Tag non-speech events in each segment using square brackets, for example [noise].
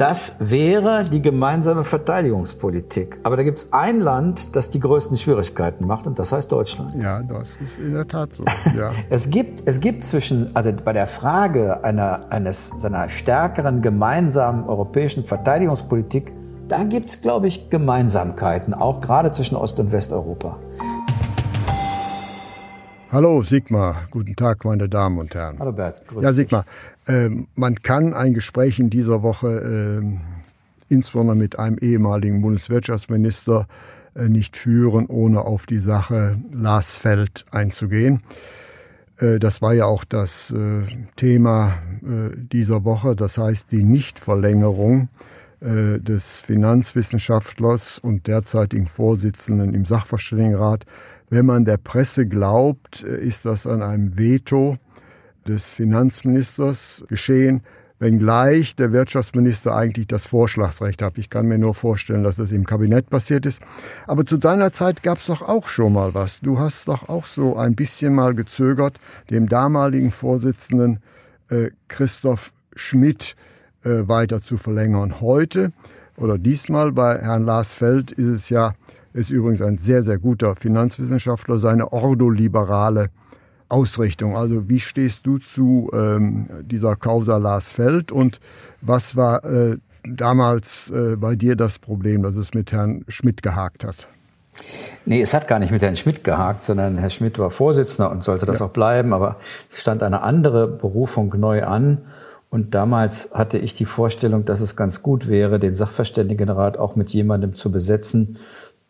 Das wäre die gemeinsame Verteidigungspolitik. Aber da gibt es ein Land, das die größten Schwierigkeiten macht, und das heißt Deutschland. Ja, das ist in der Tat so. [laughs] Ja. es, gibt, es gibt zwischen, also bei der Frage einer, eines, seiner stärkeren gemeinsamen europäischen Verteidigungspolitik, da gibt es, glaube ich, Gemeinsamkeiten, auch gerade zwischen Ost- und Westeuropa. Hallo Sigmar, guten Tag, meine Damen und Herren. Hallo Bert, grüß Ja, Sigmar, man kann ein Gespräch in dieser Woche äh, insbesondere mit einem ehemaligen Bundeswirtschaftsminister äh, nicht führen, ohne auf die Sache Lars Feld einzugehen. Äh, das war ja auch das äh, Thema dieser Woche, das heißt die Nichtverlängerung des Finanzwissenschaftlers und derzeitigen Vorsitzenden im Sachverständigenrat wenn man der Presse glaubt, ist das an einem Veto des Finanzministers geschehen, wenngleich der Wirtschaftsminister eigentlich das Vorschlagsrecht hat. Ich kann mir nur vorstellen, dass das im Kabinett passiert ist. Aber zu deiner Zeit gab es doch auch schon mal was. Du hast doch auch so ein bisschen mal gezögert, dem damaligen Vorsitzenden äh, Christoph Schmidt äh, weiter zu verlängern. Heute oder diesmal bei Herrn Lars Feld ist es ja ist übrigens ein sehr, sehr guter Finanzwissenschaftler, seine ordoliberale Ausrichtung. Also wie stehst du zu ähm, dieser Causa Lars Feld und was war äh, damals äh, bei dir das Problem, dass es mit Herrn Schmidt gehakt hat? Nee, es hat gar nicht mit Herrn Schmidt gehakt, sondern Herr Schmidt war Vorsitzender und sollte das ja. auch bleiben, aber es stand eine andere Berufung neu an. Und damals hatte ich die Vorstellung, dass es ganz gut wäre, den Sachverständigenrat auch mit jemandem zu besetzen,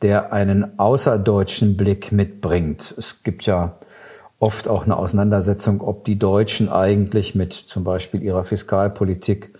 der einen außerdeutschen Blick mitbringt. Es gibt ja oft auch eine Auseinandersetzung, ob die Deutschen eigentlich mit zum Beispiel ihrer Fiskalpolitik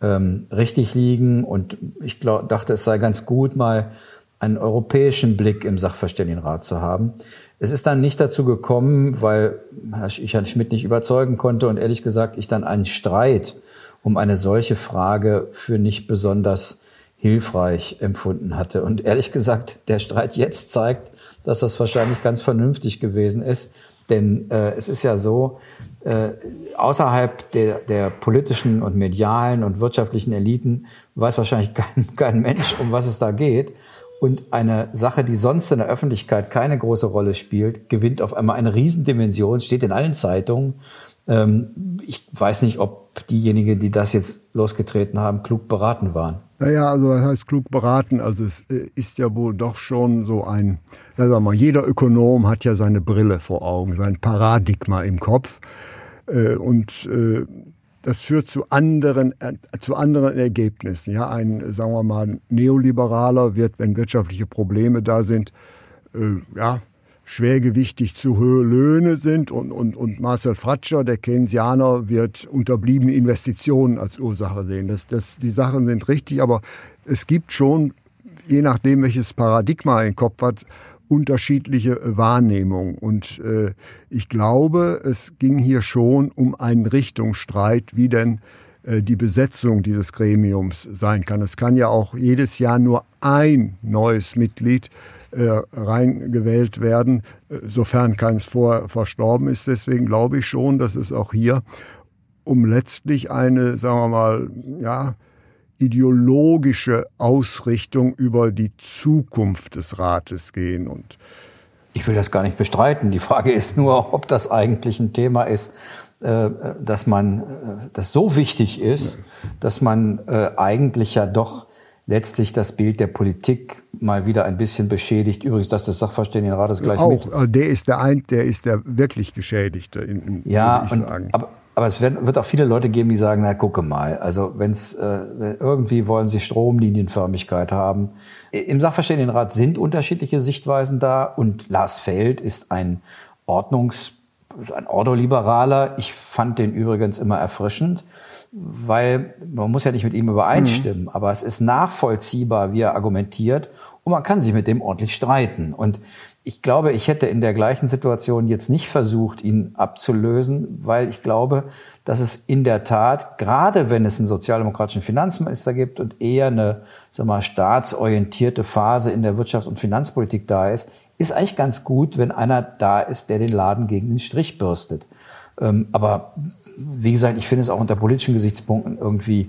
ähm, richtig liegen. Und ich glaub, dachte, es sei ganz gut, mal einen europäischen Blick im Sachverständigenrat zu haben. Es ist dann nicht dazu gekommen, weil ich Herrn Schmidt nicht überzeugen konnte und ehrlich gesagt ich dann einen Streit um eine solche Frage für nicht besonders hilfreich empfunden hatte. Und ehrlich gesagt, der Streit jetzt zeigt, dass das wahrscheinlich ganz vernünftig gewesen ist. Denn äh, es ist ja so, äh, außerhalb der, der politischen und medialen und wirtschaftlichen Eliten weiß wahrscheinlich [laughs] kein, kein Mensch, um was es da geht. Und eine Sache, die sonst in der Öffentlichkeit keine große Rolle spielt, gewinnt auf einmal eine Riesendimension, steht in allen Zeitungen. Ähm, ich weiß nicht, ob diejenigen, die das jetzt losgetreten haben, klug beraten waren. Naja, also was heißt klug beraten? Also es äh, ist ja wohl doch schon so ein, ja, sag mal, jeder Ökonom hat ja seine Brille vor Augen, sein Paradigma im Kopf. Äh, und äh, das führt zu anderen, zu anderen Ergebnissen. Ja, ein, sagen wir mal, Neoliberaler wird, wenn wirtschaftliche Probleme da sind, ja, schwergewichtig zu hohe Löhne sind und, und, und Marcel Fratscher, der Keynesianer, wird unterbliebene Investitionen als Ursache sehen. Das, das, die Sachen sind richtig, aber es gibt schon, je nachdem welches Paradigma im Kopf hat, unterschiedliche Wahrnehmungen. Und äh, ich glaube, es ging hier schon um einen Richtungsstreit, wie denn die Besetzung dieses Gremiums sein kann. Es kann ja auch jedes Jahr nur ein neues Mitglied äh, reingewählt werden, äh, sofern keins vor verstorben ist. Deswegen glaube ich schon, dass es auch hier um letztlich eine, sagen wir mal, ja, ideologische Ausrichtung über die Zukunft des Rates gehen und ich will das gar nicht bestreiten. Die Frage ist nur, ob das eigentlich ein Thema ist, äh, dass man, äh, das so wichtig ist, dass man äh, eigentlich ja doch letztlich das Bild der Politik mal wieder ein bisschen beschädigt. Übrigens, dass des Sachverständigenrates gleich auch, mit. Auch, der ist der ein, der ist der wirklich Geschädigte, in, in, ja, ich und, sagen. Aber, aber es wird, wird, auch viele Leute geben, die sagen, na gucke mal, also wenn's äh, irgendwie wollen sie Stromlinienförmigkeit haben. Im Sachverständigenrat sind unterschiedliche Sichtweisen da und Lars Feld ist ein Ordnungs ein Ordoliberaler. Ich fand den übrigens immer erfrischend, weil man muss ja nicht mit ihm übereinstimmen, mhm. aber es ist nachvollziehbar, wie er argumentiert und man kann sich mit dem ordentlich streiten. Und ich glaube, ich hätte in der gleichen Situation jetzt nicht versucht, ihn abzulösen, weil ich glaube, dass es in der Tat, gerade wenn es einen sozialdemokratischen Finanzminister gibt und eher eine sag mal, staatsorientierte Phase in der Wirtschafts- und Finanzpolitik da ist, ist eigentlich ganz gut, wenn einer da ist, der den Laden gegen den Strich bürstet. Ähm, aber wie gesagt, ich finde es auch unter politischen Gesichtspunkten irgendwie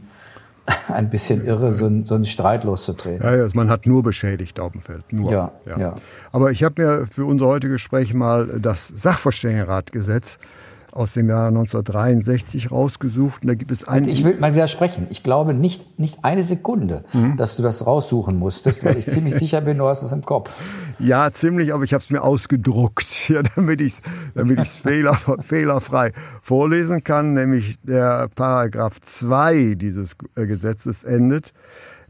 [laughs] ein bisschen irre, so, ein, so einen Streit loszutreten. Ja, ja, man hat nur beschädigt auf dem Feld. Nur. Ja, ja. ja. Aber ich habe mir für unser heutiges Gespräch mal das Sachverständigenratgesetz aus dem Jahr 1963 rausgesucht. Und da gibt es einen. Ich will mal widersprechen. Ich glaube nicht, nicht eine Sekunde, mhm. dass du das raussuchen musstest, weil ich ziemlich [laughs] sicher bin, du hast es im Kopf. Ja, ziemlich, aber ich habe es mir ausgedruckt, [laughs] ja, damit ich es damit ich's [laughs] fehler, fehlerfrei vorlesen kann. Nämlich der Paragraph 2 dieses äh, Gesetzes endet.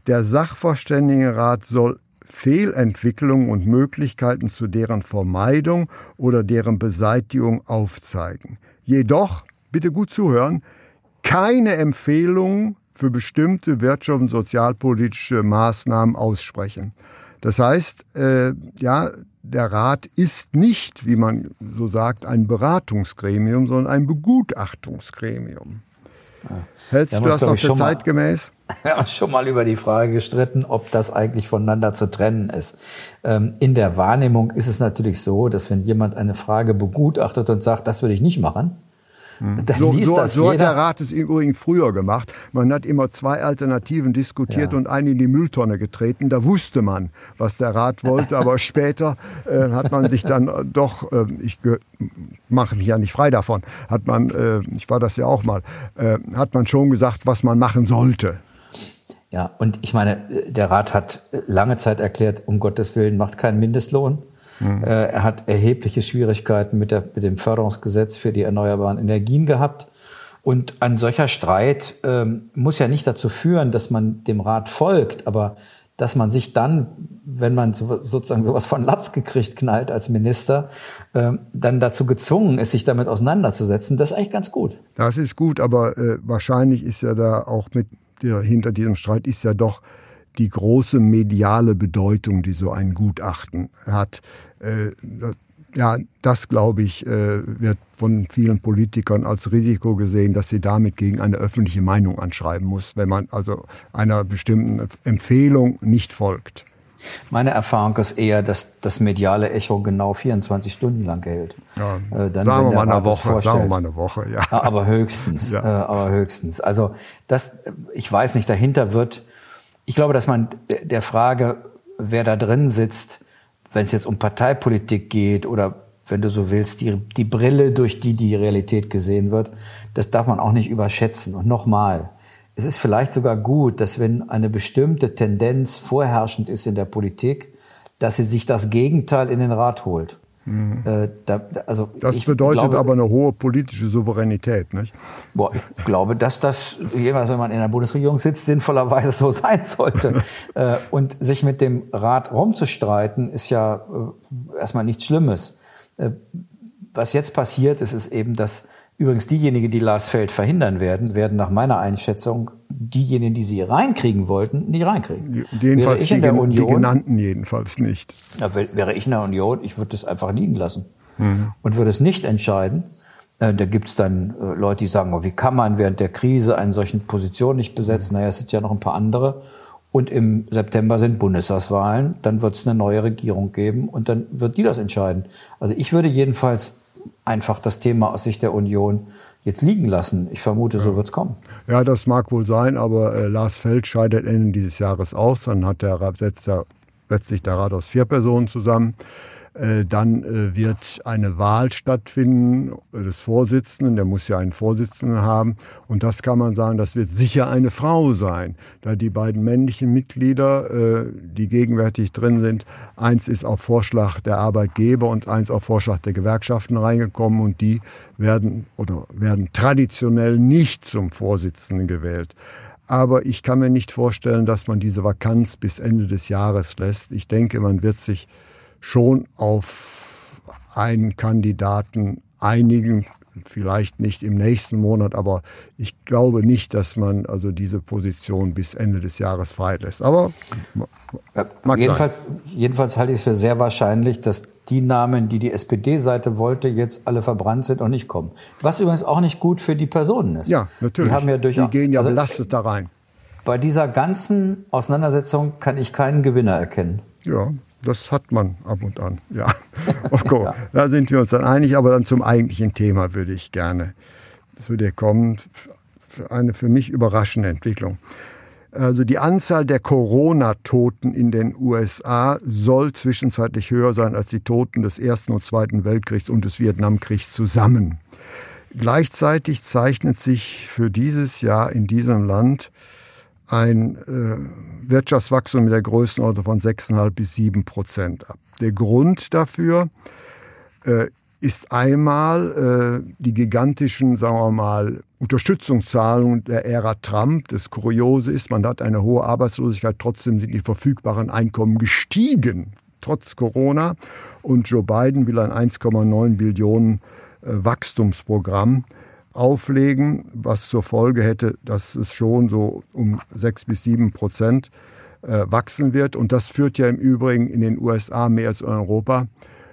Der Sachverständigenrat soll Fehlentwicklungen und Möglichkeiten zu deren Vermeidung oder deren Beseitigung aufzeigen jedoch, bitte gut zuhören, keine Empfehlungen für bestimmte wirtschafts- und sozialpolitische Maßnahmen aussprechen. Das heißt, äh, ja, der Rat ist nicht, wie man so sagt, ein Beratungsgremium, sondern ein Begutachtungsgremium. Ja. Hältst du das noch für zeitgemäß? [laughs] Haben schon mal über die Frage gestritten, ob das eigentlich voneinander zu trennen ist. Ähm, in der Wahrnehmung ist es natürlich so, dass wenn jemand eine Frage begutachtet und sagt, das würde ich nicht machen. Dann so, so, so hat der Rat es übrigens früher gemacht. Man hat immer zwei Alternativen diskutiert ja. und eine in die Mülltonne getreten. Da wusste man, was der Rat wollte, aber [laughs] später äh, hat man sich dann äh, doch, äh, ich mache mich ja nicht frei davon, hat man, äh, ich war das ja auch mal, äh, hat man schon gesagt, was man machen sollte. Ja, und ich meine, der Rat hat lange Zeit erklärt, um Gottes Willen macht keinen Mindestlohn. Mhm. Er hat erhebliche Schwierigkeiten mit, der, mit dem Förderungsgesetz für die erneuerbaren Energien gehabt. Und ein solcher Streit ähm, muss ja nicht dazu führen, dass man dem Rat folgt, aber dass man sich dann, wenn man so, sozusagen sowas von Latz gekriegt knallt als Minister, äh, dann dazu gezwungen ist, sich damit auseinanderzusetzen, das ist eigentlich ganz gut. Das ist gut, aber äh, wahrscheinlich ist ja da auch mit der, hinter diesem Streit ist ja doch die große mediale Bedeutung, die so ein Gutachten hat. Äh, ja, das glaube ich, äh, wird von vielen Politikern als Risiko gesehen, dass sie damit gegen eine öffentliche Meinung anschreiben muss, wenn man also einer bestimmten Empfehlung nicht folgt. Meine Erfahrung ist eher, dass das mediale Echo genau 24 Stunden lang hält. Ja, äh, dann, sagen, wir mal eine Woche, sagen wir mal eine Woche, ja. Aber höchstens, [laughs] ja. äh, aber höchstens. Also das, ich weiß nicht, dahinter wird ich glaube, dass man der Frage, wer da drin sitzt, wenn es jetzt um Parteipolitik geht oder wenn du so willst, die, die Brille, durch die die Realität gesehen wird, das darf man auch nicht überschätzen. Und nochmal, es ist vielleicht sogar gut, dass wenn eine bestimmte Tendenz vorherrschend ist in der Politik, dass sie sich das Gegenteil in den Rat holt. Mhm. Äh, da, also das bedeutet glaube, aber eine hohe politische Souveränität, nicht? Boah, ich glaube, dass das jeweils, wenn man in der Bundesregierung sitzt, sinnvollerweise so [laughs] sein sollte. äh, und sich mit dem Rat rumzustreiten, ist ja äh, erstmal nichts Schlimmes. Äh, was jetzt passiert ist, ist eben, dass Übrigens, diejenigen, die Lars Feld verhindern werden, werden nach meiner Einschätzung diejenigen, die sie reinkriegen wollten, nicht reinkriegen. Jedenfalls wäre ich in der Union, die genannten jedenfalls nicht. Wäre ich in der Union, ich würde das einfach liegen lassen mhm. und würde es nicht entscheiden. Äh, da gibt's dann äh, Leute, die sagen, oh, wie kann man während der Krise einen solchen Position nicht besetzen? Naja, es sind ja noch ein paar andere. Und im September sind Bundestagswahlen, dann wird es eine neue Regierung geben und dann wird die das entscheiden. Also ich würde jedenfalls einfach das Thema aus Sicht der Union jetzt liegen lassen. Ich vermute, so wird es kommen. Ja, das mag wohl sein, aber äh, Lars Feld scheidet Ende dieses Jahres aus. Dann hat der, setzt, der, setzt sich der Rat aus vier Personen zusammen. Äh, dann äh, wird eine Wahl stattfinden des Vorsitzenden, der muss ja einen Vorsitzenden haben. Und das kann man sagen, das wird sicher eine Frau sein, da die beiden männlichen Mitglieder, äh, die gegenwärtig drin sind, eins ist auf Vorschlag der Arbeitgeber und eins auf Vorschlag der Gewerkschaften reingekommen und die werden oder werden traditionell nicht zum Vorsitzenden gewählt. Aber ich kann mir nicht vorstellen, dass man diese Vakanz bis Ende des Jahres lässt. Ich denke, man wird sich schon auf einen Kandidaten einigen, Vielleicht nicht im nächsten Monat, aber ich glaube nicht, dass man also diese Position bis Ende des Jahres freilässt. Aber mag jedenfalls, sein. jedenfalls halte ich es für sehr wahrscheinlich, dass die Namen, die die SPD-Seite wollte, jetzt alle verbrannt sind und nicht kommen. Was übrigens auch nicht gut für die Personen ist. Ja, natürlich. Die, haben ja durchaus, die gehen ja also, belastet da rein. Bei dieser ganzen Auseinandersetzung kann ich keinen Gewinner erkennen. Ja, das hat man ab und an. Ja, [laughs] okay. ja. da sind wir uns dann einig. Aber dann zum eigentlichen Thema würde ich gerne zu dir kommen. Eine für mich überraschende Entwicklung. Also die Anzahl der Corona-Toten in den USA soll zwischenzeitlich höher sein als die Toten des Ersten und Zweiten Weltkriegs und des Vietnamkriegs zusammen. Gleichzeitig zeichnet sich für dieses Jahr in diesem Land ein äh, Wirtschaftswachstum mit der Größenordnung von 6,5 bis 7 Prozent ab. Der Grund dafür äh, ist einmal äh, die gigantischen, sagen wir mal, Unterstützungszahlungen der Ära Trump. Das Kuriose ist, man hat eine hohe Arbeitslosigkeit, trotzdem sind die verfügbaren Einkommen gestiegen, trotz Corona. Und Joe Biden will ein 1,9 Billionen äh, Wachstumsprogramm auflegen, was zur Folge hätte, dass es schon so um sechs bis sieben Prozent äh, wachsen wird. Und das führt ja im Übrigen in den USA mehr als in Europa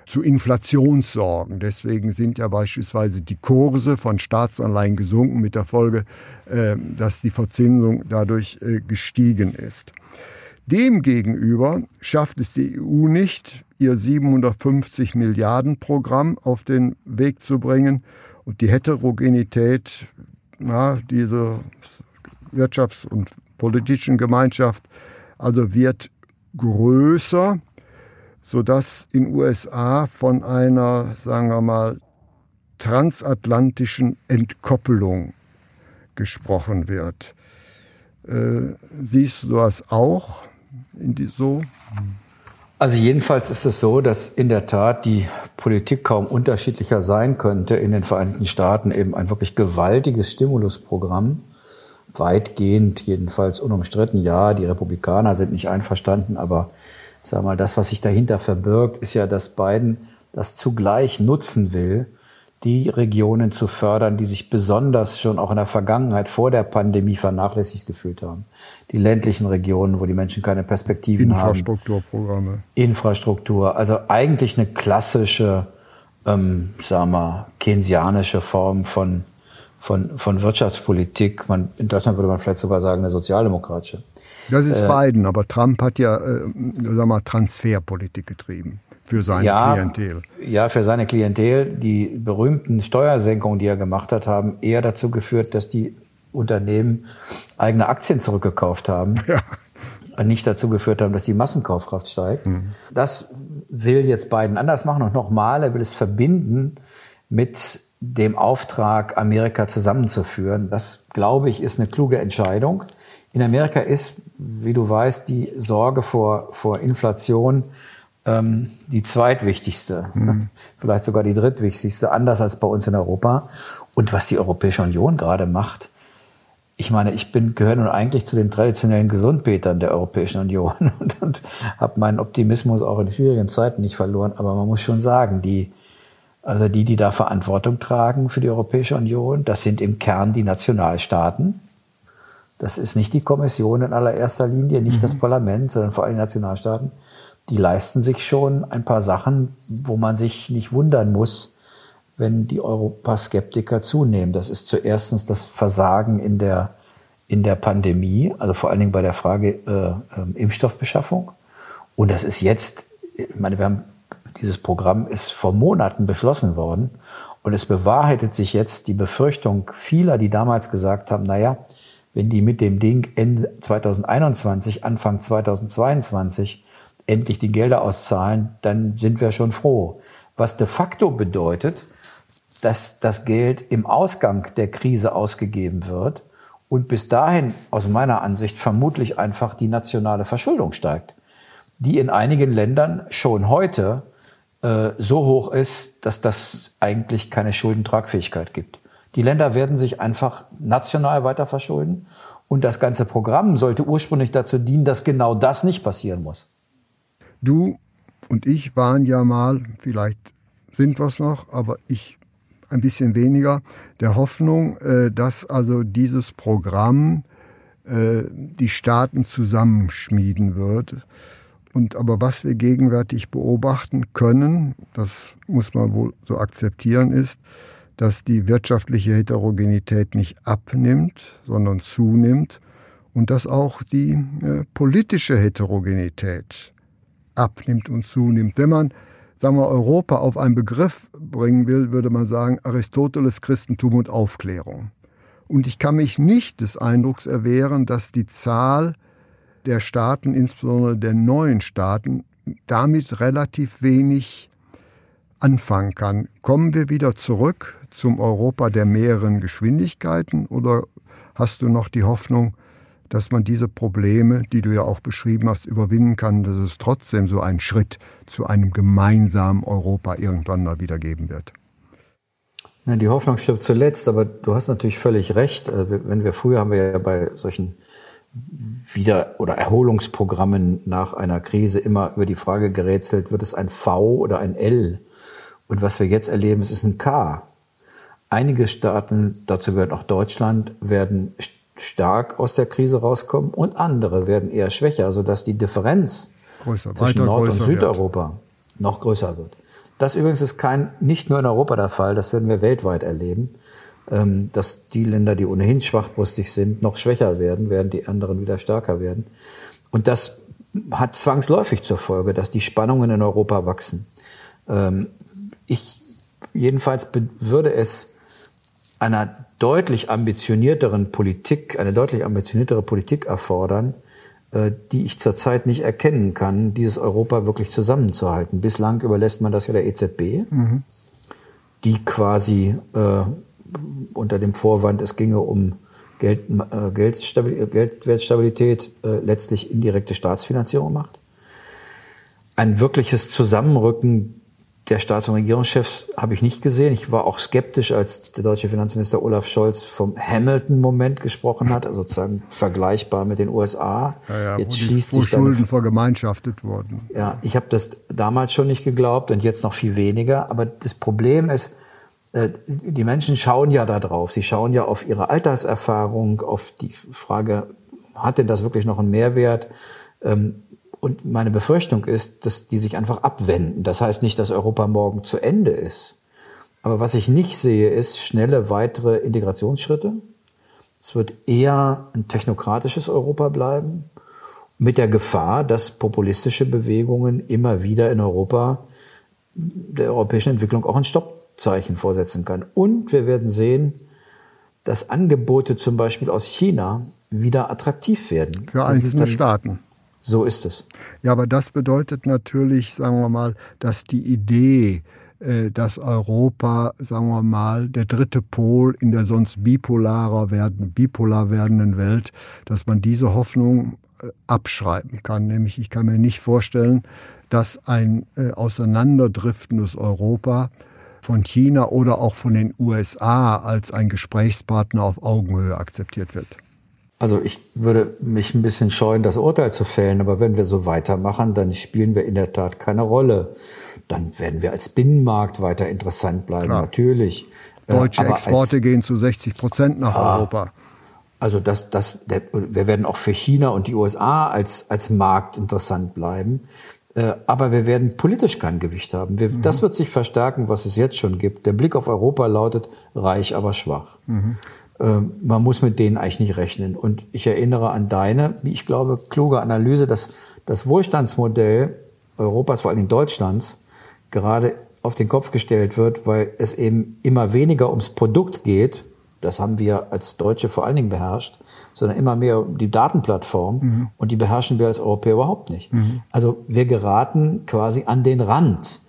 zu Inflationssorgen. Deswegen sind ja beispielsweise die Kurse von Staatsanleihen gesunken mit der Folge, äh, dass die Verzinsung dadurch äh, gestiegen ist. Demgegenüber schafft es die EU nicht, ihr 750 Milliarden Programm auf den Weg zu bringen und die Heterogenität na, dieser Wirtschafts- und politischen Gemeinschaft also wird größer, sodass in USA von einer, sagen wir mal, transatlantischen Entkoppelung gesprochen wird. Äh, siehst du das auch in die, so? Also jedenfalls ist es so, dass in der Tat die Politik kaum unterschiedlicher sein könnte. In den Vereinigten Staaten eben ein wirklich gewaltiges Stimulusprogramm, weitgehend jedenfalls unumstritten. Ja, die Republikaner sind nicht einverstanden, aber sag mal, das, was sich dahinter verbirgt, ist ja, dass Biden das zugleich nutzen will, die Regionen zu fördern, die sich besonders schon auch in der Vergangenheit vor der Pandemie vernachlässigt gefühlt haben. Die ländlichen Regionen, wo die Menschen keine Perspektiven Infrastrukturprogramme. haben. Infrastrukturprogramme. Infrastruktur. Also eigentlich eine klassische, ähm, sagen wir, keynesianische Form von, von, von Wirtschaftspolitik. Man, in Deutschland würde man vielleicht sogar sagen, eine sozialdemokratische. Das ist äh, Biden, aber Trump hat ja, äh, sag mal, Transferpolitik getrieben für seine ja, Klientel. Ja, für seine Klientel. Die berühmten Steuersenkungen, die er gemacht hat, haben eher dazu geführt, dass die Unternehmen eigene Aktien zurückgekauft haben. Ja. Und nicht dazu geführt haben, dass die Massenkaufkraft steigt. Mhm. Das will jetzt Biden anders machen. Und nochmal, er will es verbinden mit dem Auftrag, Amerika zusammenzuführen. Das, glaube ich, ist eine kluge Entscheidung. In Amerika ist, wie du weißt, die Sorge vor, vor Inflation ähm, die zweitwichtigste, mhm. vielleicht sogar die drittwichtigste, anders als bei uns in Europa. Und was die Europäische Union gerade macht, ich meine, ich bin gehöre nun eigentlich zu den traditionellen Gesundbetern der Europäischen Union [laughs] und, und habe meinen Optimismus auch in schwierigen Zeiten nicht verloren. Aber man muss schon sagen, die also die, die da Verantwortung tragen für die Europäische Union, das sind im Kern die Nationalstaaten. Das ist nicht die Kommission in allererster Linie, nicht mhm. das Parlament, sondern vor allem die Nationalstaaten die leisten sich schon ein paar Sachen, wo man sich nicht wundern muss, wenn die Europaskeptiker zunehmen. Das ist zuerstens das Versagen in der, in der Pandemie, also vor allen Dingen bei der Frage äh, äh, Impfstoffbeschaffung. Und das ist jetzt, ich meine, wir haben, dieses Programm ist vor Monaten beschlossen worden. Und es bewahrheitet sich jetzt die Befürchtung vieler, die damals gesagt haben, naja, wenn die mit dem Ding Ende 2021, Anfang 2022 endlich die Gelder auszahlen, dann sind wir schon froh. Was de facto bedeutet, dass das Geld im Ausgang der Krise ausgegeben wird und bis dahin aus meiner Ansicht vermutlich einfach die nationale Verschuldung steigt, die in einigen Ländern schon heute äh, so hoch ist, dass das eigentlich keine Schuldentragfähigkeit gibt. Die Länder werden sich einfach national weiter verschulden und das ganze Programm sollte ursprünglich dazu dienen, dass genau das nicht passieren muss. Du und ich waren ja mal, vielleicht sind wir es noch, aber ich ein bisschen weniger, der Hoffnung, äh, dass also dieses Programm äh, die Staaten zusammenschmieden wird. Und aber was wir gegenwärtig beobachten können, das muss man wohl so akzeptieren, ist, dass die wirtschaftliche Heterogenität nicht abnimmt, sondern zunimmt und dass auch die äh, politische Heterogenität abnimmt und zunimmt. Wenn man sagen wir, Europa auf einen Begriff bringen will, würde man sagen Aristoteles, Christentum und Aufklärung. Und ich kann mich nicht des Eindrucks erwehren, dass die Zahl der Staaten, insbesondere der neuen Staaten, damit relativ wenig anfangen kann. Kommen wir wieder zurück zum Europa der mehreren Geschwindigkeiten oder hast du noch die Hoffnung, dass man diese Probleme, die du ja auch beschrieben hast, überwinden kann, dass es trotzdem so einen Schritt zu einem gemeinsamen Europa irgendwann mal wieder geben wird. Ja, die Hoffnung stirbt zuletzt, aber du hast natürlich völlig recht. Äh, wenn wir früher haben wir ja bei solchen Wieder- oder Erholungsprogrammen nach einer Krise immer über die Frage gerätselt, wird es ein V oder ein L? Und was wir jetzt erleben, es ist ein K. Einige Staaten, dazu gehört auch Deutschland, werden stark aus der Krise rauskommen und andere werden eher schwächer, sodass die Differenz größer, zwischen Nord- und Südeuropa wird. noch größer wird. Das übrigens ist kein, nicht nur in Europa der Fall, das werden wir weltweit erleben, ähm, dass die Länder, die ohnehin schwachbrüstig sind, noch schwächer werden, während die anderen wieder stärker werden. Und das hat zwangsläufig zur Folge, dass die Spannungen in Europa wachsen. Ähm, ich jedenfalls würde es einer deutlich ambitionierteren Politik, eine deutlich ambitioniertere Politik erfordern, äh, die ich zurzeit nicht erkennen kann, dieses Europa wirklich zusammenzuhalten. Bislang überlässt man das ja der EZB, mhm. die quasi äh, unter dem Vorwand, es ginge um Geld, äh, Geldwertstabilität, äh, letztlich indirekte Staatsfinanzierung macht. Ein wirkliches Zusammenrücken der Staats- und Regierungschefs habe ich nicht gesehen. Ich war auch skeptisch, als der deutsche Finanzminister Olaf Scholz vom Hamilton-Moment gesprochen hat, also sozusagen vergleichbar mit den USA. Ja, ja, jetzt schließt die, wo sich Schulden vergemeinschaftet wurden. Ja, ich habe das damals schon nicht geglaubt und jetzt noch viel weniger. Aber das Problem ist, äh, die Menschen schauen ja da drauf. Sie schauen ja auf ihre Alltagserfahrung, auf die Frage, hat denn das wirklich noch einen Mehrwert? Und meine Befürchtung ist, dass die sich einfach abwenden. Das heißt nicht, dass Europa morgen zu Ende ist. Aber was ich nicht sehe, ist schnelle weitere Integrationsschritte. Es wird eher ein technokratisches Europa bleiben, mit der Gefahr, dass populistische Bewegungen immer wieder in Europa der europäischen Entwicklung auch ein Stoppzeichen vorsetzen können. Und wir werden sehen, dass Angebote zum Beispiel aus China wieder attraktiv werden. Für einzelne Staaten. So ist es. Ja, aber das bedeutet natürlich, sagen wir mal, dass die Idee, äh, dass Europa, sagen wir mal, der dritte Pol in der sonst bipolarer werden, bipolar werdenden Welt, dass man diese Hoffnung äh, abschreiben kann. Nämlich, ich kann mir nicht vorstellen, dass ein äh, auseinanderdriftendes Europa von China oder auch von den USA als ein Gesprächspartner auf Augenhöhe akzeptiert wird. Also ich würde mich ein bisschen scheuen, das Urteil zu fällen, aber wenn wir so weitermachen, dann spielen wir in der Tat keine Rolle. Dann werden wir als Binnenmarkt weiter interessant bleiben, Klar. natürlich. Äh, Deutsche aber Exporte als, gehen zu 60 Prozent nach ah, Europa. Also das, das, der, wir werden auch für China und die USA als, als Markt interessant bleiben. Äh, aber wir werden politisch kein Gewicht haben. Wir, mhm. Das wird sich verstärken, was es jetzt schon gibt. Der Blick auf Europa lautet reich, aber schwach. Mhm. Ähm, man muss mit denen eigentlich nicht rechnen. Und ich erinnere an deine, wie ich glaube, kluge Analyse, dass das Wohlstandsmodell Europas, vor allen Dingen Deutschlands, gerade auf den Kopf gestellt wird, weil es eben immer weniger ums Produkt geht, das haben wir als Deutsche vor allen Dingen beherrscht, sondern immer mehr um die Datenplattform mhm. und die beherrschen wir als Europäer überhaupt nicht. Mhm. Also wir geraten quasi an den Rand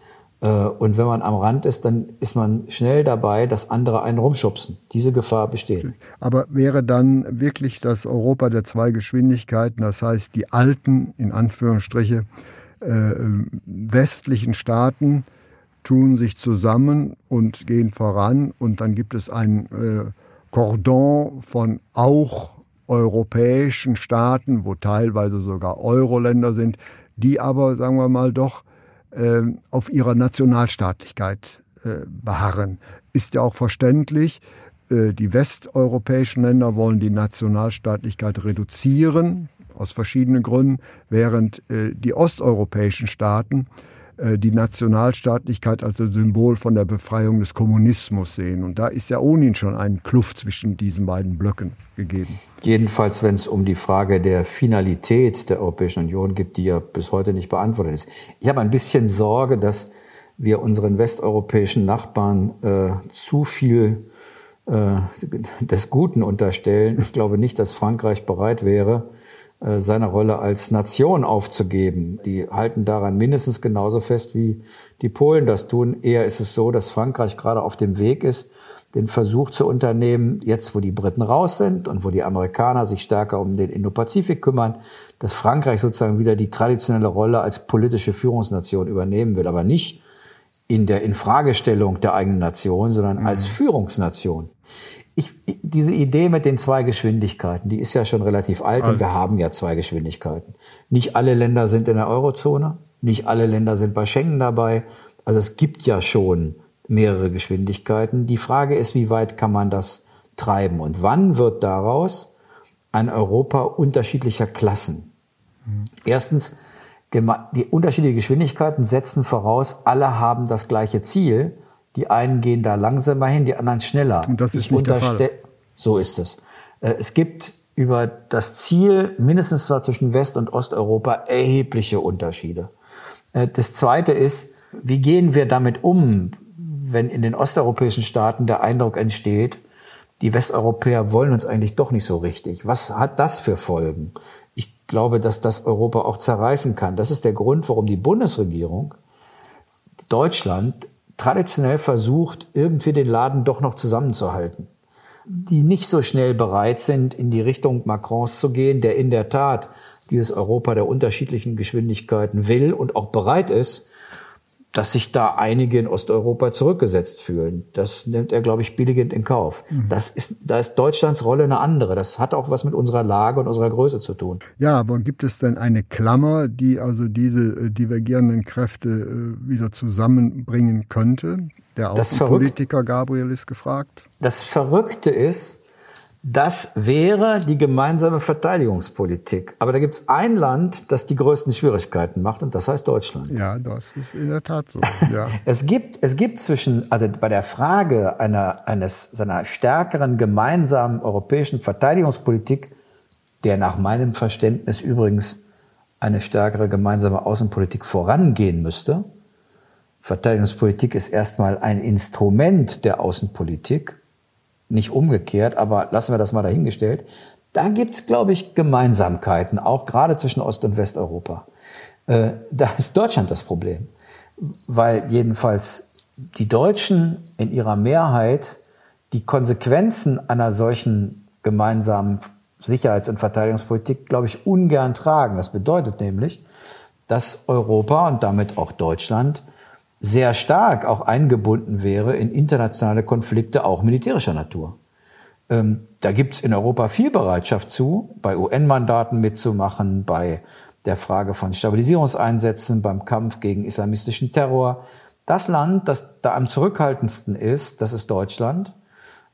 und wenn man am Rand ist, dann ist man schnell dabei, dass andere einen rumschubsen. Diese Gefahr besteht. Aber wäre dann wirklich das Europa der zwei Geschwindigkeiten, das heißt die alten, in Anführungsstriche, äh, westlichen Staaten tun sich zusammen und gehen voran und dann gibt es ein äh, Cordon von auch europäischen Staaten, wo teilweise sogar Euro-Länder sind, die aber, sagen wir mal, doch ähm, auf ihrer Nationalstaatlichkeit äh, beharren. Ist ja auch verständlich. Äh, die westeuropäischen Länder wollen die Nationalstaatlichkeit reduzieren, aus verschiedenen Gründen, während äh, die osteuropäischen Staaten die Nationalstaatlichkeit als Symbol von der Befreiung des Kommunismus sehen. Und da ist ja ohnehin schon ein Kluft zwischen diesen beiden Blöcken gegeben. Jedenfalls, wenn es um die Frage der Finalität der Europäischen Union geht, die ja bis heute nicht beantwortet ist. Ich habe ein bisschen Sorge, dass wir unseren westeuropäischen Nachbarn äh, zu viel äh, des Guten unterstellen. Ich glaube nicht, dass Frankreich bereit wäre, äh, seine Rolle als Nation aufzugeben. Die halten daran mindestens genauso fest, wie die Polen das tun. Eher ist es so, dass Frankreich gerade auf dem Weg ist, den Versuch zu unternehmen, jetzt wo die Briten raus sind und wo die Amerikaner sich stärker um den Indo-Pazifik kümmern, dass Frankreich sozusagen wieder die traditionelle Rolle als politische Führungsnation übernehmen will, aber nicht in der Infragestellung der eigenen Nation, sondern mhm. als Führungsnation. Ich, diese Idee mit den zwei Geschwindigkeiten, die ist ja schon relativ alt, alt und wir haben ja zwei Geschwindigkeiten. Nicht alle Länder sind in der Eurozone, nicht alle Länder sind bei Schengen dabei. Also es gibt ja schon mehrere Geschwindigkeiten. Die Frage ist, wie weit kann man das treiben und wann wird daraus ein Europa unterschiedlicher Klassen? Mhm. Erstens, die unterschiedlichen Geschwindigkeiten setzen voraus, alle haben das gleiche Ziel. Die einen gehen da langsamer hin, die anderen schneller. Und das ist ich nicht der Fall. So ist es. Äh, es gibt über das Ziel, mindestens zwar zwischen West- und Osteuropa, erhebliche Unterschiede. Äh, das Zweite ist, wie gehen wir damit um, wenn in den osteuropäischen Staaten der Eindruck entsteht, die Westeuropäer wollen uns eigentlich doch nicht so richtig. Was hat das für Folgen? Ich glaube, dass das Europa auch zerreißen kann. Das ist der Grund, warum die Bundesregierung Deutschland traditionell versucht, irgendwie den Laden doch noch zusammenzuhalten. Die nicht so schnell bereit sind, in die Richtung Macrons zu gehen, der in der Tat dieses Europa der unterschiedlichen Geschwindigkeiten will und auch bereit ist, dass sich da einige in Osteuropa zurückgesetzt fühlen. Das nimmt er, glaube ich, billigend in Kauf. Mhm. Das ist, da ist Deutschlands Rolle eine andere. Das hat auch was mit unserer Lage und unserer Größe zu tun. Ja, aber gibt es denn eine Klammer, die also diese äh, divergierenden Kräfte äh, wieder zusammenbringen könnte? Der Außenpolitiker Gabriel ist gefragt. Das Verrückte ist, das wäre die gemeinsame Verteidigungspolitik. Aber da gibt es ein Land, das die größten Schwierigkeiten macht, und das heißt Deutschland. Ja, das ist in der Tat so. [laughs] Ja. es gibt, es gibt zwischen, also bei der Frage einer, eines, seiner stärkeren gemeinsamen europäischen Verteidigungspolitik, der nach meinem Verständnis übrigens eine stärkere gemeinsame Außenpolitik vorangehen müsste. Verteidigungspolitik ist erstmal ein Instrument der Außenpolitik nicht umgekehrt, aber lassen wir das mal dahingestellt. Da gibt's, glaube ich, Gemeinsamkeiten, auch gerade zwischen Ost- und Westeuropa. Äh, da ist Deutschland das Problem, weil jedenfalls die Deutschen in ihrer Mehrheit die Konsequenzen einer solchen gemeinsamen Sicherheits- und Verteidigungspolitik, glaube ich, ungern tragen. Das bedeutet nämlich, dass Europa und damit auch Deutschland sehr stark auch eingebunden wäre in internationale Konflikte, auch militärischer Natur. Ähm, da gibt's in Europa viel Bereitschaft zu, bei UN-Mandaten mitzumachen, bei der Frage von Stabilisierungseinsätzen, beim Kampf gegen islamistischen Terror. Das Land, das da am zurückhaltendsten ist, das ist Deutschland.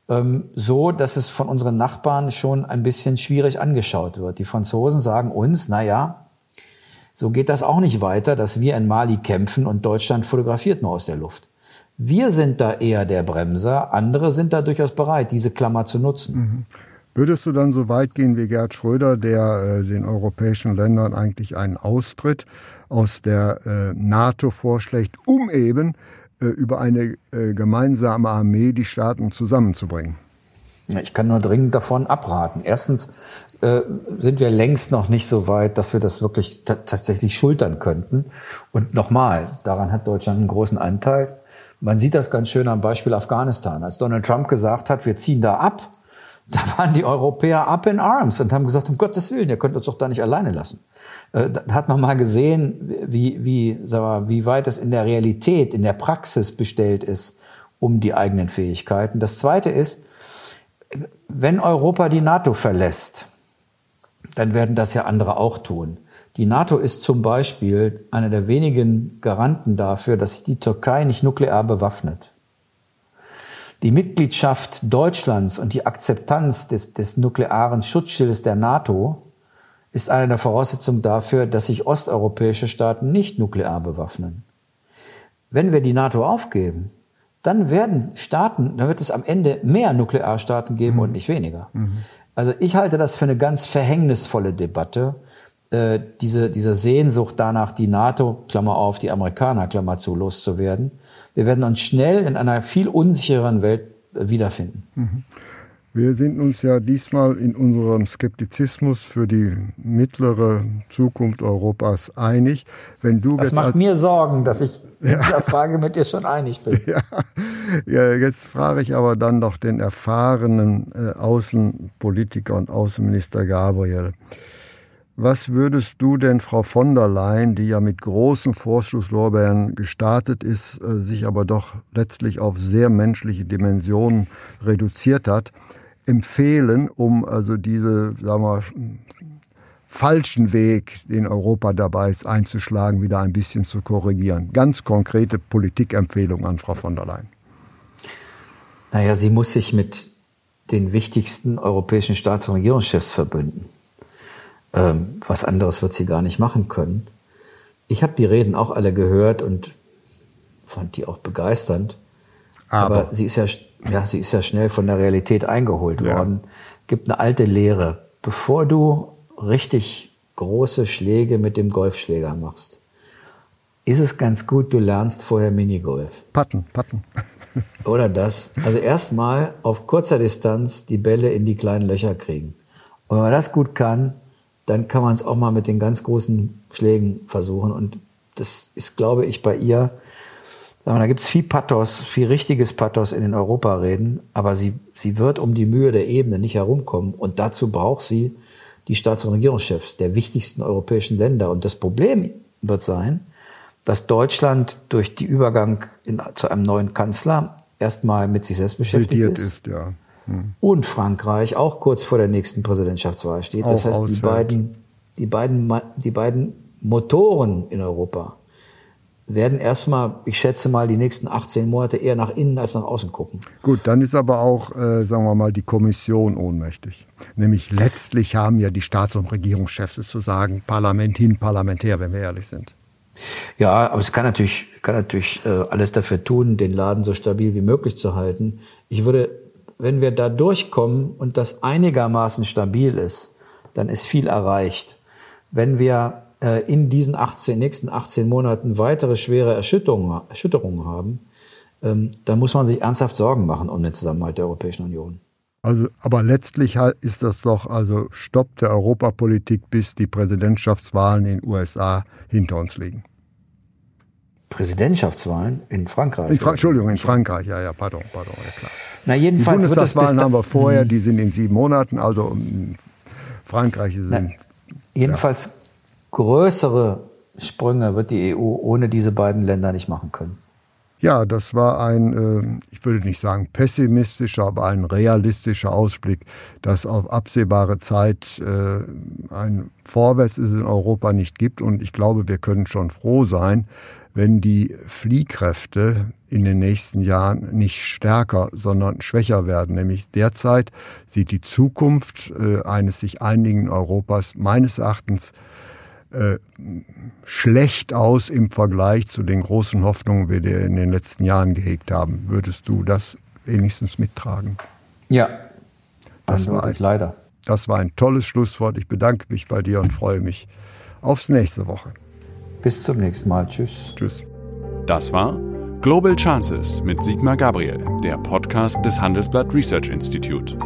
Ähm, so, dass es von unseren Nachbarn schon ein bisschen schwierig angeschaut wird. Die Franzosen sagen uns, na ja, so geht das auch nicht weiter, dass wir in Mali kämpfen und Deutschland fotografiert nur aus der Luft. Wir sind da eher der Bremser, andere sind da durchaus bereit, diese Klammer zu nutzen. Mhm. Würdest du dann so weit gehen wie Gerd Schröder, der äh, den europäischen Ländern eigentlich einen Austritt aus der äh, NATO vorschlägt, um eben äh, über eine äh, gemeinsame Armee die Staaten zusammenzubringen? Ich kann nur dringend davon abraten. Erstens äh, sind wir längst noch nicht so weit, dass wir das wirklich tatsächlich schultern könnten. Und nochmal, daran hat Deutschland einen großen Anteil. Man sieht das ganz schön am Beispiel Afghanistan. Als Donald Trump gesagt hat, wir ziehen da ab, [laughs] da waren die Europäer up in arms und haben gesagt, um Gottes Willen, ihr könnt uns doch da nicht alleine lassen. Äh, da hat man mal gesehen, wie, wie, sag mal, wie weit es in der Realität, in der Praxis bestellt ist um die eigenen Fähigkeiten. Das Zweite ist, wenn Europa die NATO verlässt, dann werden das ja andere auch tun. Die NATO ist zum Beispiel einer der wenigen Garanten dafür, dass sich die Türkei nicht nuklear bewaffnet. Die Mitgliedschaft Deutschlands und die Akzeptanz des, des nuklearen Schutzschildes der NATO ist eine der Voraussetzungen dafür, dass sich osteuropäische Staaten nicht nuklear bewaffnen. Wenn wir die NATO aufgeben, dann werden Staaten, dann wird es am Ende mehr Nuklearstaaten geben mhm. und nicht weniger. Mhm. Also ich halte das für eine ganz verhängnisvolle Debatte, äh, diese, diese Sehnsucht danach, die NATO, Klammer auf, die Amerikaner, Klammer zu, loszuwerden. Wir werden uns schnell in einer viel unsichereren Welt äh, wiederfinden. Mhm. Wir sind uns ja diesmal in unserem Skeptizismus für die mittlere Zukunft Europas einig. Wenn du das macht mir Sorgen, dass ich ja. in dieser Frage mit dir schon einig bin. [laughs] Ja. Jetzt frage ich aber dann noch den erfahrenen äh, Außenpolitiker und Außenminister Gabriel. Was würdest du denn Frau von der Leyen, die ja mit großen Vorschusslorbeeren gestartet ist, äh, sich aber doch letztlich auf sehr menschliche Dimensionen reduziert hat, empfehlen, um also diese, sagen wir, falschen Weg, den Europa dabei ist, einzuschlagen, wieder ein bisschen zu korrigieren? Ganz konkrete Politikempfehlung an Frau von der Leyen. Naja, sie muss sich mit den wichtigsten europäischen Staats- und Regierungschefs verbünden. Ähm, was anderes wird sie gar nicht machen können. Ich habe die Reden auch alle gehört und fand die auch begeisternd. Aber, Aber sie ist ja ja, sie ist ja schnell von der Realität eingeholt ja. worden. Gibt eine alte Lehre. Bevor du richtig große Schläge mit dem Golfschläger machst, ist es ganz gut, du lernst vorher Minigolf. Patten, Patten. [laughs] Oder das. Also erstmal auf kurzer Distanz die Bälle in die kleinen Löcher kriegen. Und wenn man das gut kann, dann kann man es auch mal mit den ganz großen Schlägen versuchen. Und das ist, glaube ich, bei ihr da gibt es viel Pathos, viel richtiges Pathos in den Europareden, aber sie, sie wird um die Mühe der Ebene nicht herumkommen. Und dazu braucht sie die Staats- und Regierungschefs der wichtigsten europäischen Länder. Und das Problem wird sein, dass Deutschland durch die Übergang in, zu einem neuen Kanzler erstmal mit sich selbst beschäftigt ist. ist ja. hm. Und Frankreich auch kurz vor der nächsten Präsidentschaftswahl steht. Auch das heißt, die beiden, die, beiden, die beiden Motoren in Europa, werden erstmal, ich schätze mal, die nächsten 18 Monate eher nach innen als nach außen gucken. Gut, dann ist aber auch, äh, sagen wir mal, die Kommission ohnmächtig. Nämlich letztlich haben ja die Staats- und Regierungschefs es zu sagen, Parlament hin, Parlamentär, wenn wir ehrlich sind. Ja, aber es kann natürlich, kann natürlich äh, alles dafür tun, den Laden so stabil wie möglich zu halten. Ich würde, wenn wir da durchkommen und das einigermaßen stabil ist, dann ist viel erreicht. Wenn wir äh, in diesen 18, nächsten 18 Monaten weitere schwere Erschütterungen, Erschütterungen haben, ähm, dann muss man sich ernsthaft Sorgen machen um den Zusammenhalt der Europäischen Union. Also, aber letztlich ist das doch also Stopp der Europapolitik, bis die Präsidentschaftswahlen in den USA hinter uns liegen. Präsidentschaftswahlen in Frankreich? In Fra Entschuldigung, in Frankreich, ja, ja, pardon, pardon, ja klar. Na, jedenfalls die Bundestagswahlen haben wir vorher, die sind in sieben Monaten, also Frankreich sind. Na, jedenfalls größere Sprünge wird die EU ohne diese beiden Länder nicht machen können. Ja, das war ein, äh, ich würde nicht sagen pessimistischer, aber ein realistischer Ausblick, dass auf absehbare Zeit äh, ein Vorwärts in Europa nicht gibt. Und ich glaube, wir können schon froh sein, wenn die Fliehkräfte in den nächsten Jahren nicht stärker, sondern schwächer werden. Nämlich derzeit sieht die Zukunft äh, eines sich einigen Europas meines Erachtens äh, schlecht aus im Vergleich zu den großen Hoffnungen, die wir in den letzten Jahren gehegt haben. Würdest du das wenigstens mittragen? Ja, das war ein, leider. Das war ein tolles Schlusswort. Ich bedanke mich bei dir und freue mich aufs nächste Woche. Bis zum nächsten Mal. Tschüss. Tschüss. Das war Global Chances mit Sigmar Gabriel, der Podcast des Handelsblatt Research Institute.